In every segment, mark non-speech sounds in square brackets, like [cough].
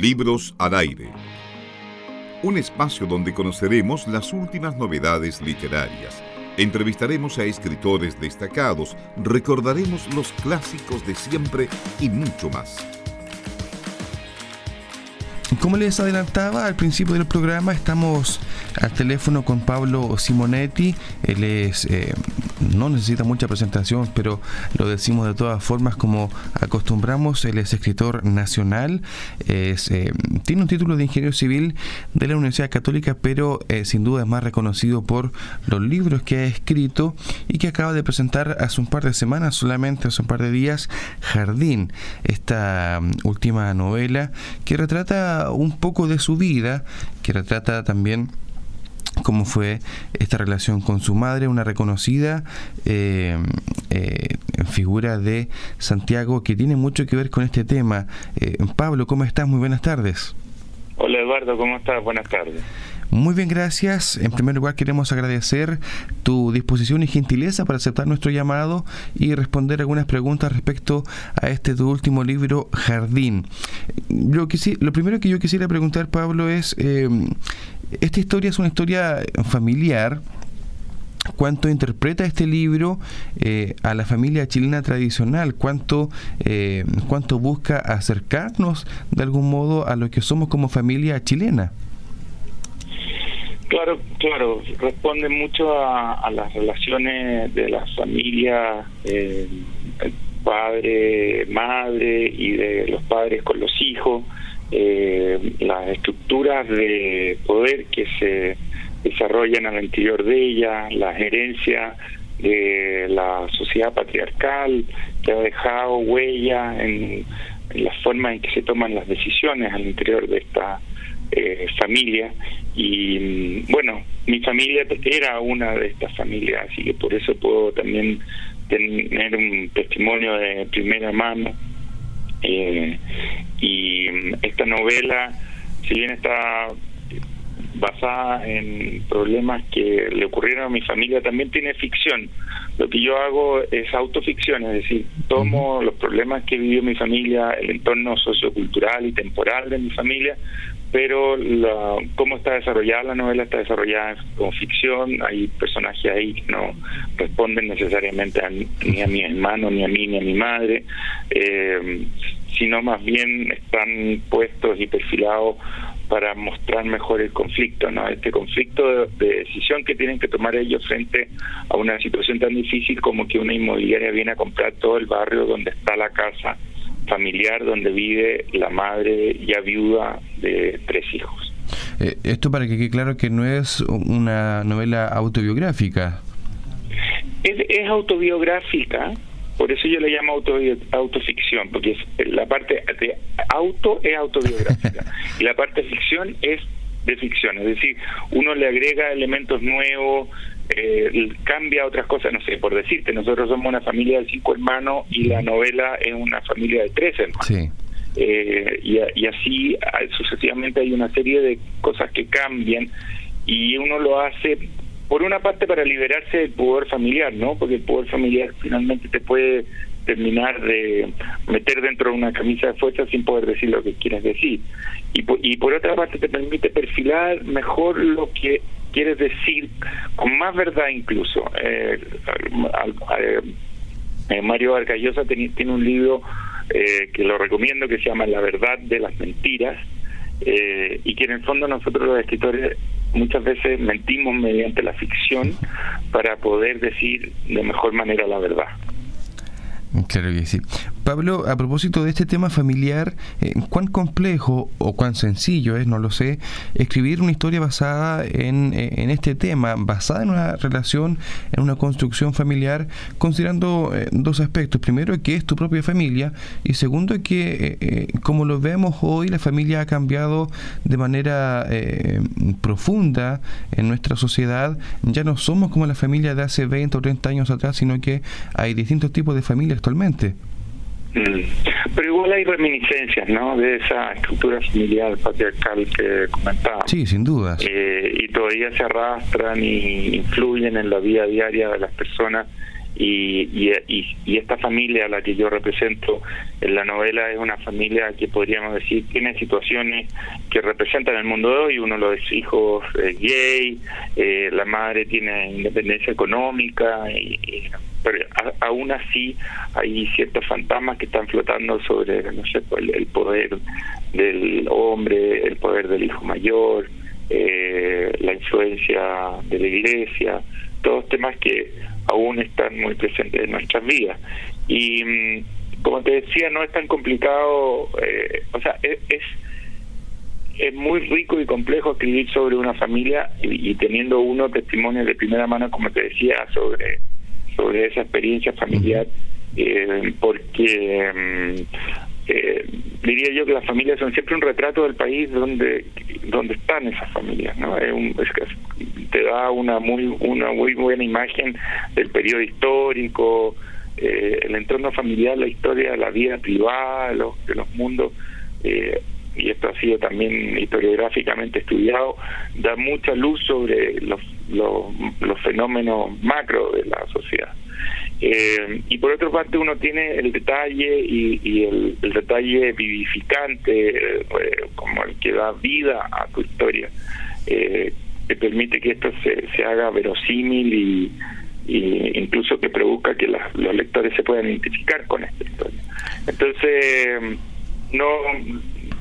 Libros al aire. Un espacio donde conoceremos las últimas novedades literarias. Entrevistaremos a escritores destacados, recordaremos los clásicos de siempre y mucho más. Como les adelantaba al principio del programa, estamos al teléfono con Pablo Simonetti. Él es, eh, no necesita mucha presentación, pero lo decimos de todas formas como acostumbramos. Él es escritor nacional, es, eh, tiene un título de ingeniero civil de la Universidad Católica, pero eh, sin duda es más reconocido por los libros que ha escrito y que acaba de presentar hace un par de semanas, solamente hace un par de días, Jardín, esta mm, última novela que retrata un poco de su vida, que retrata también cómo fue esta relación con su madre, una reconocida eh, eh, figura de Santiago que tiene mucho que ver con este tema. Eh, Pablo, ¿cómo estás? Muy buenas tardes. Hola Eduardo, ¿cómo estás? Buenas tardes. Muy bien, gracias. En primer lugar, queremos agradecer tu disposición y gentileza para aceptar nuestro llamado y responder algunas preguntas respecto a este tu último libro, Jardín. Lo, que sí, lo primero que yo quisiera preguntar, Pablo, es, eh, esta historia es una historia familiar, cuánto interpreta este libro eh, a la familia chilena tradicional, cuánto, eh, cuánto busca acercarnos de algún modo a lo que somos como familia chilena. Claro, claro, responde mucho a, las relaciones de la familia, eh, padre, madre y de los padres con los hijos, eh, las estructuras de poder que se desarrollan al interior de ella, la gerencia de la sociedad patriarcal que ha dejado huella en, en la forma en que se toman las decisiones al interior de esta eh, familia y mm, bueno, mi familia era una de estas familias, así que por eso puedo también tener un testimonio de primera mano. Eh, y esta novela, si bien está basada en problemas que le ocurrieron a mi familia, también tiene ficción. Lo que yo hago es autoficción, es decir, tomo los problemas que vivió mi familia, el entorno sociocultural y temporal de mi familia, pero la, cómo está desarrollada la novela está desarrollada como ficción, hay personajes ahí que no responden necesariamente ni a mi hermano, ni a mí, ni a mi madre, eh, sino más bien están puestos y perfilados para mostrar mejor el conflicto, ¿no? Este conflicto de, decisión que tienen que tomar ellos frente a una situación tan difícil como que una inmobiliaria viene a comprar todo el barrio donde está la casa familiar donde vive la madre ya viuda de tres hijos. Eh, esto para que quede claro que no es una novela autobiográfica. Es, autobiográfica, por eso yo le llamo auto, autoficción, porque la parte de auto es autobiográfica. [laughs] Y la parte de ficción es de ficción, es decir, uno le agrega elementos nuevos, eh, cambia otras cosas, no sé, por decirte, nosotros somos una familia de cinco hermanos y la novela es una familia de tres hermanos. Eh, y, así sucesivamente hay una serie de cosas que cambian y uno lo hace por una parte para liberarse del poder familiar, ¿no? Porque el poder familiar finalmente te puede terminar de meter dentro de una camisa de fuerza sin poder decir lo que quieres decir. Y y por otra parte te permite perfilar mejor lo que quieres decir con más verdad incluso. Eh, eh, Mario Arcayosa tiene, tiene un libro eh, que lo recomiendo que se llama La verdad de las mentiras y que en el fondo nosotros los escritores muchas veces mentimos mediante la ficción para poder decir de mejor manera la verdad. Pablo, a propósito de este tema familiar, eh, ¿cuán complejo o cuán sencillo es, no lo sé, escribir una historia basada en, eh, en este tema, basada en una relación, en una construcción familiar, considerando eh, dos aspectos. Primero, que es tu propia familia y segundo, que como lo vemos hoy, la familia ha cambiado de manera profunda en nuestra sociedad. Ya no somos como la familia de hace 20 o 30 años atrás, sino que hay distintos tipos de familias actualmente. Mm. Pero igual hay reminiscencias, ¿no? De esa estructura familiar patriarcal que comentaba. Sí, sin duda. Eh, y todavía se arrastran y influyen en la vida diaria de las personas y, y, esta familia a la que yo represento en la novela es una familia que podríamos decir tiene situaciones que representan el mundo de hoy. Uno de los hijos es gay, eh, la madre tiene independencia económica, y, pero aún así hay ciertos fantasmas que están flotando sobre, no sé, pues, el, poder del hombre, el poder del hijo mayor, eh, la influencia de la iglesia, todos temas que aún están muy presentes en nuestras vidas. Y mm, como te decía, no es tan complicado, eh, o sea, es, es, muy rico y complejo escribir sobre una familia y, teniendo uno testimonio de primera mano, como te decía, sobre, sobre esa experiencia familiar, eh, porque mm, eh, diría yo que las familias son siempre un retrato del país donde donde están esas familias no es un, te da una muy una muy buena imagen del periodo histórico eh, el entorno familiar la historia la vida privada los, de los mundos eh, y esto ha sido también historiográficamente estudiado da mucha luz sobre los, los fenómenos macro de la sociedad. Eh, y por otra parte uno tiene el detalle y, el, detalle vivificante, como el que da vida a tu historia, que permite que esto se, se haga verosímil y, incluso que produzca que los lectores se puedan identificar con esta historia. Entonces, no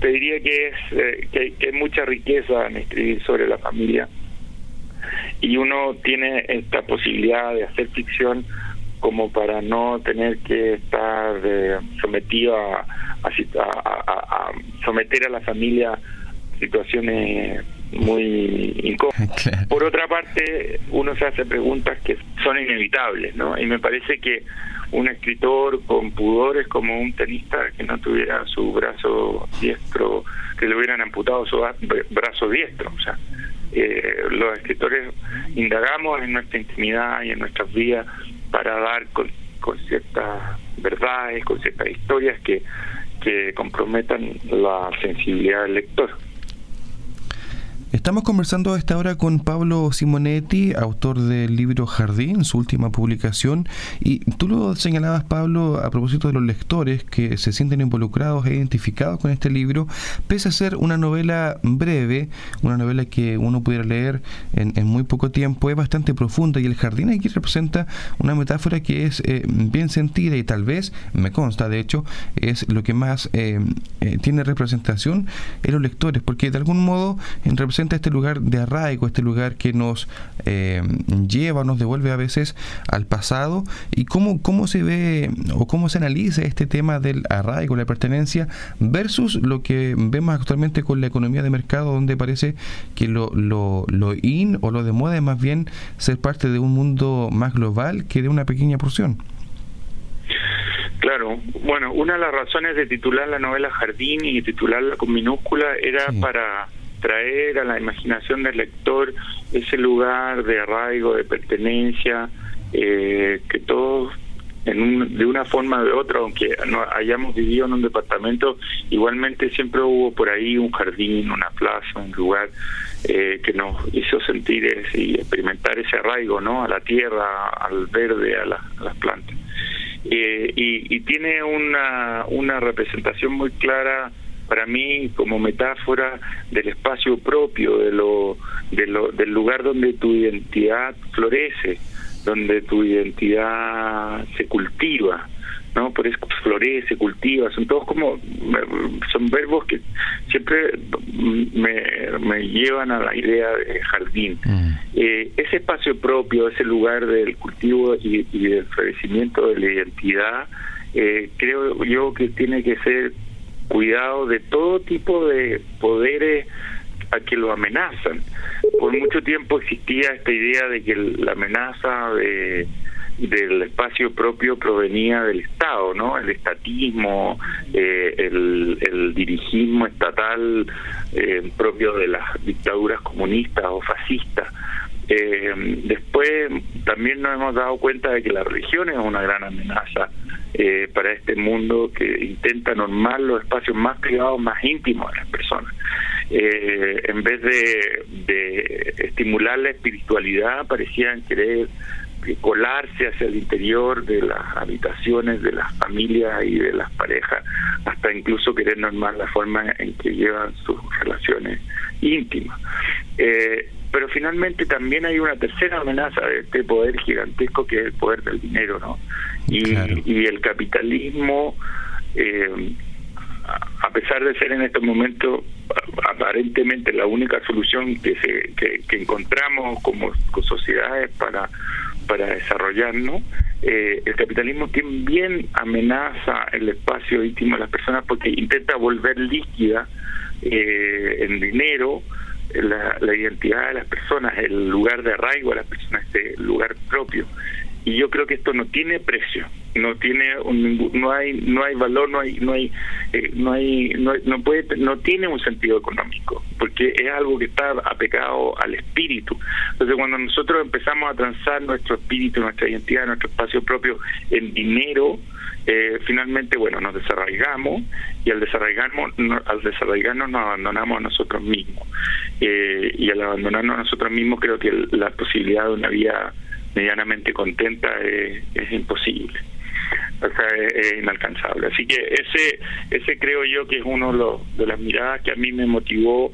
te diría que es que hay mucha riqueza en escribir sobre la familia y uno tiene esta posibilidad de hacer ficción como para no tener que estar eh, sometido a, a, someter a la familia a situaciones muy incómodas. [laughs] Por otra parte, uno se hace preguntas que son inevitables, ¿no? Y me parece que un escritor con pudores como un tenista que no tuviera su brazo diestro, que le hubieran amputado su brazo diestro, o sea, eh, los escritores indagamos en nuestra intimidad y en nuestras vidas para dar con, ciertas verdades, con ciertas historias que, que comprometan la sensibilidad del lector. Estamos conversando a esta hora con Pablo Simonetti, autor del libro Jardín, su última publicación. Y tú lo señalabas, Pablo, a propósito de los lectores que se sienten involucrados e identificados con este libro, pese a ser una novela breve, una novela que uno pudiera leer en, muy poco tiempo, es bastante profunda. Y el jardín aquí representa una metáfora que es eh, bien sentida y tal vez, me consta de hecho, es lo que más eh, eh, tiene representación en los lectores, porque de algún modo en representación este lugar de arraigo, este lugar que nos eh, lleva, nos devuelve a veces al pasado. Y cómo, cómo se ve o cómo se analiza este tema del arraigo, la pertenencia versus lo que vemos actualmente con la economía de mercado donde parece que lo, lo, lo in o lo de moda es más bien ser parte de un mundo más global que de una pequeña porción. Claro, bueno, una de las razones de titular la novela Jardín y titularla con minúscula era para traer a la imaginación del lector ese lugar de arraigo, de pertenencia, eh, que todos en de una forma o de otra, aunque no hayamos vivido en un departamento, igualmente siempre hubo por ahí un jardín, una plaza, un lugar eh, que nos hizo sentir y experimentar ese arraigo ¿no? a la tierra, al verde, a, las plantas. Eh, y, y, tiene una, una representación muy clara para mí como metáfora del espacio propio, de lo, de lo, del lugar donde tu identidad florece, donde tu identidad se cultiva, ¿no? Por eso florece, cultiva, son todos como, son verbos que siempre me, me llevan a la idea de jardín. Mm. Eh, ese espacio propio, ese lugar del cultivo y, del florecimiento de la identidad, eh, creo yo que tiene que ser cuidado de todo tipo de poderes a que lo amenazan. Por mucho tiempo existía esta idea de que la amenaza de, del espacio propio provenía del Estado, ¿no? El estatismo, eh, el, el, dirigismo estatal eh, propio de las dictaduras comunistas o fascistas. Eh, después también nos hemos dado cuenta de que la religión es una gran amenaza eh, para este mundo que intenta normar los espacios más privados, más íntimos de las personas. Eh, en vez de, estimular la espiritualidad, parecían querer colarse hacia el interior de las habitaciones de las familias y de las parejas, hasta incluso querer normar la forma en que llevan sus relaciones íntimas. Eh, pero finalmente también hay una tercera amenaza de este poder gigantesco que es el poder del dinero, ¿no? Y, y el capitalismo, eh, a pesar de ser en estos momentos aparentemente la única solución que, se, que, encontramos como, sociedades para, para desarrollarnos, eh, el capitalismo también amenaza el espacio íntimo de las personas porque intenta volver líquida eh, en dinero la, la, identidad de las personas, el lugar de arraigo de las personas, este lugar propio. Y yo creo que esto no tiene precio no tiene un, no hay no hay valor no hay no hay eh, no hay no, puede no tiene un sentido económico porque es algo que está apegado al espíritu. Entonces cuando nosotros empezamos a transar nuestro espíritu nuestra identidad nuestro espacio propio en dinero eh, finalmente bueno nos desarraigamos y al desarraigarnos al desarraigarnos nos abandonamos a nosotros mismos. Eh, y al abandonarnos a nosotros mismos creo que la posibilidad de una vida medianamente contenta es imposible o sea, es, inalcanzable. Así que ese, ese creo yo que es uno de, las miradas que a mí me motivó,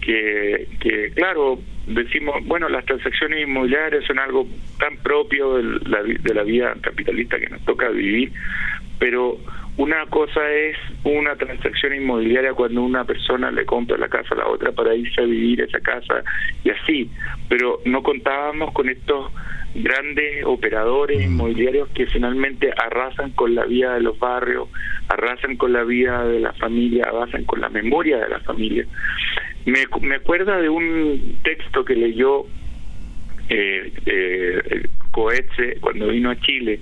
que, que claro, decimos, bueno, las transacciones inmobiliarias son algo tan propio de la, de la vida capitalista que nos toca vivir, pero una cosa es una transacción inmobiliaria cuando una persona le compra la casa a la otra para irse a vivir esa casa y así, pero no contábamos con estos grandes operadores inmobiliarios que finalmente arrasan con la vida de los barrios, arrasan con la vida de la familia, arrasan con la memoria de la familia. Me, me acuerda de un texto que leyó eh, eh, Coetze cuando vino a Chile,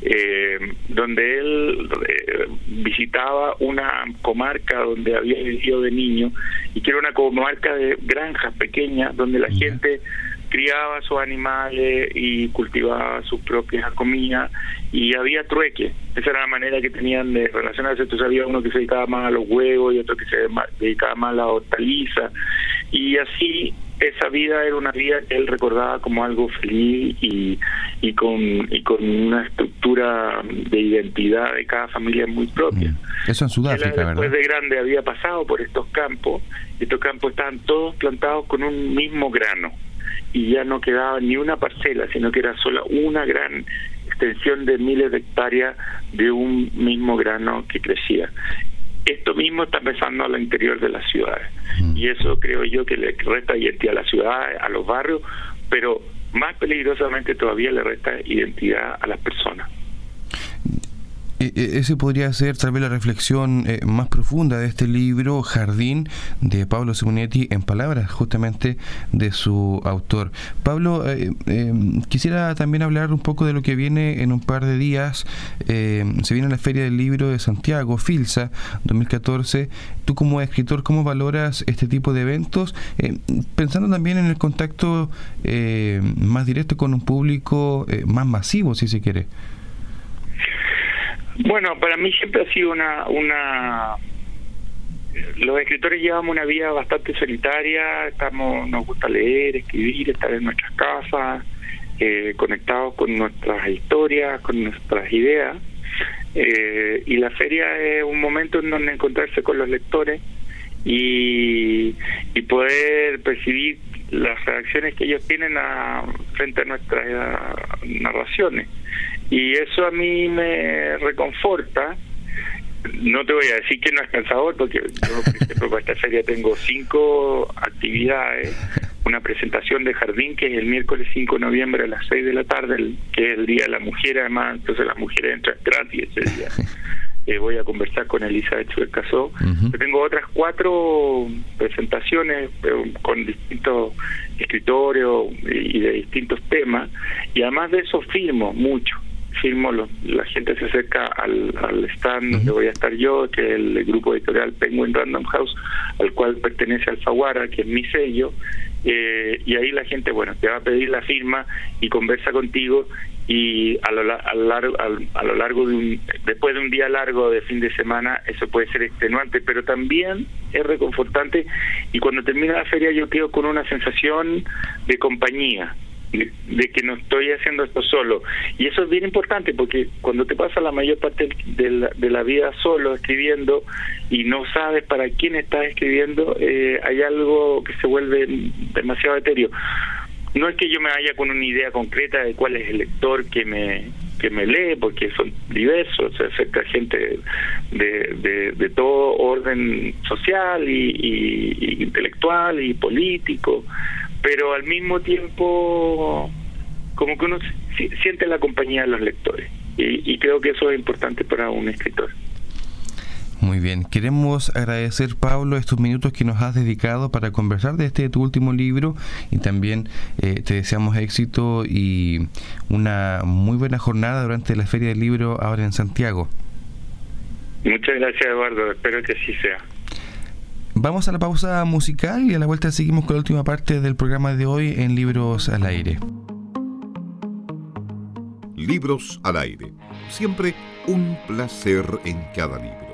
eh, donde él eh, visitaba una comarca donde había vivido de niño y que era una comarca de granjas pequeñas donde la gente criaba sus animales y cultivaba sus propias comidas y había trueque. Esa era la manera que tenían de relacionarse. Entonces había uno que se dedicaba más a los huevos y otro que se dedicaba más a la hortaliza. Y así esa vida era una vida que él recordaba como algo feliz y, y, con, y con una estructura de identidad de cada familia muy propia. Mm. Eso en Sudáfrica, después de grande había pasado por estos campos. Estos campos estaban todos plantados con un mismo grano y ya no quedaba ni una parcela, sino que era solo una gran extensión de miles de hectáreas de un mismo grano que crecía. Esto mismo está empezando al interior de las ciudades mm. y eso creo yo que le resta identidad a las ciudades, a los barrios, pero más peligrosamente todavía le resta identidad a las personas. E, e, ese podría ser tal vez la reflexión eh, más profunda de este libro, Jardín, de Pablo Simonetti, en palabras justamente de su autor. Pablo, eh, em, quisiera también hablar un poco de lo que viene en un par de días. Em, se viene la Feria del Libro de Santiago, FILSA 2014. Tú como escritor, ¿cómo valoras este tipo de eventos? Pensando también en el contacto más directo con un público eh, más masivo, si se quiere. Bueno, para mí siempre ha sido una, una los escritores llevamos una vida bastante solitaria, estamos, nos gusta leer, escribir, estar en nuestras casas, eh, conectados con nuestras historias, con nuestras ideas. Eh, y la feria es un momento en donde encontrarse con los lectores y, y poder percibir las reacciones que ellos tienen a, frente a nuestras narraciones. Y eso a mí me reconforta. No te voy a decir que no es cansador, porque yo, por ejemplo, para esta feria tengo cinco actividades. Una presentación de jardín que es el miércoles 5 de noviembre a las 6 de la tarde, que es el Día de la Mujer, además, entonces las mujeres entran gratis ese día. Eh, voy a conversar con Elisa de Chuel Casó. tengo otras cuatro presentaciones eh, con distintos escritorios y de distintos temas, y además de eso firmo mucho firmo, la gente se acerca al, al stand donde voy a estar yo, que es el grupo editorial Penguin Random House, al cual pertenece Alfaguara, que es mi sello, eh, y ahí la gente, bueno, te va a pedir la firma y conversa contigo y a lo, a largo, a, lo largo de un, después de un día largo de fin de semana, eso puede ser extenuante, pero también es reconfortante y cuando termina la feria yo quedo con una sensación de compañía de, que no estoy haciendo esto solo. Y eso es bien importante porque cuando te pasa la mayor parte de la, de la vida solo escribiendo y no sabes para quién estás escribiendo, eh, hay algo que se vuelve demasiado etéreo. No es que yo me vaya con una idea concreta de cuál es el lector que me que me lee, porque son diversos, se acerca gente de, de, todo orden social y intelectual y político, pero al mismo tiempo como que uno siente la compañía de los lectores y, creo que eso es importante para un escritor. Muy bien, queremos agradecer Pablo estos minutos que nos has dedicado para conversar de este tu último libro y también eh, te deseamos éxito y una muy buena jornada durante la Feria del Libro ahora en Santiago. Muchas gracias Eduardo, espero que así sea. Vamos a la pausa musical y a la vuelta seguimos con la última parte del programa de hoy en Libros al Aire. Libros al Aire. Siempre un placer en cada libro.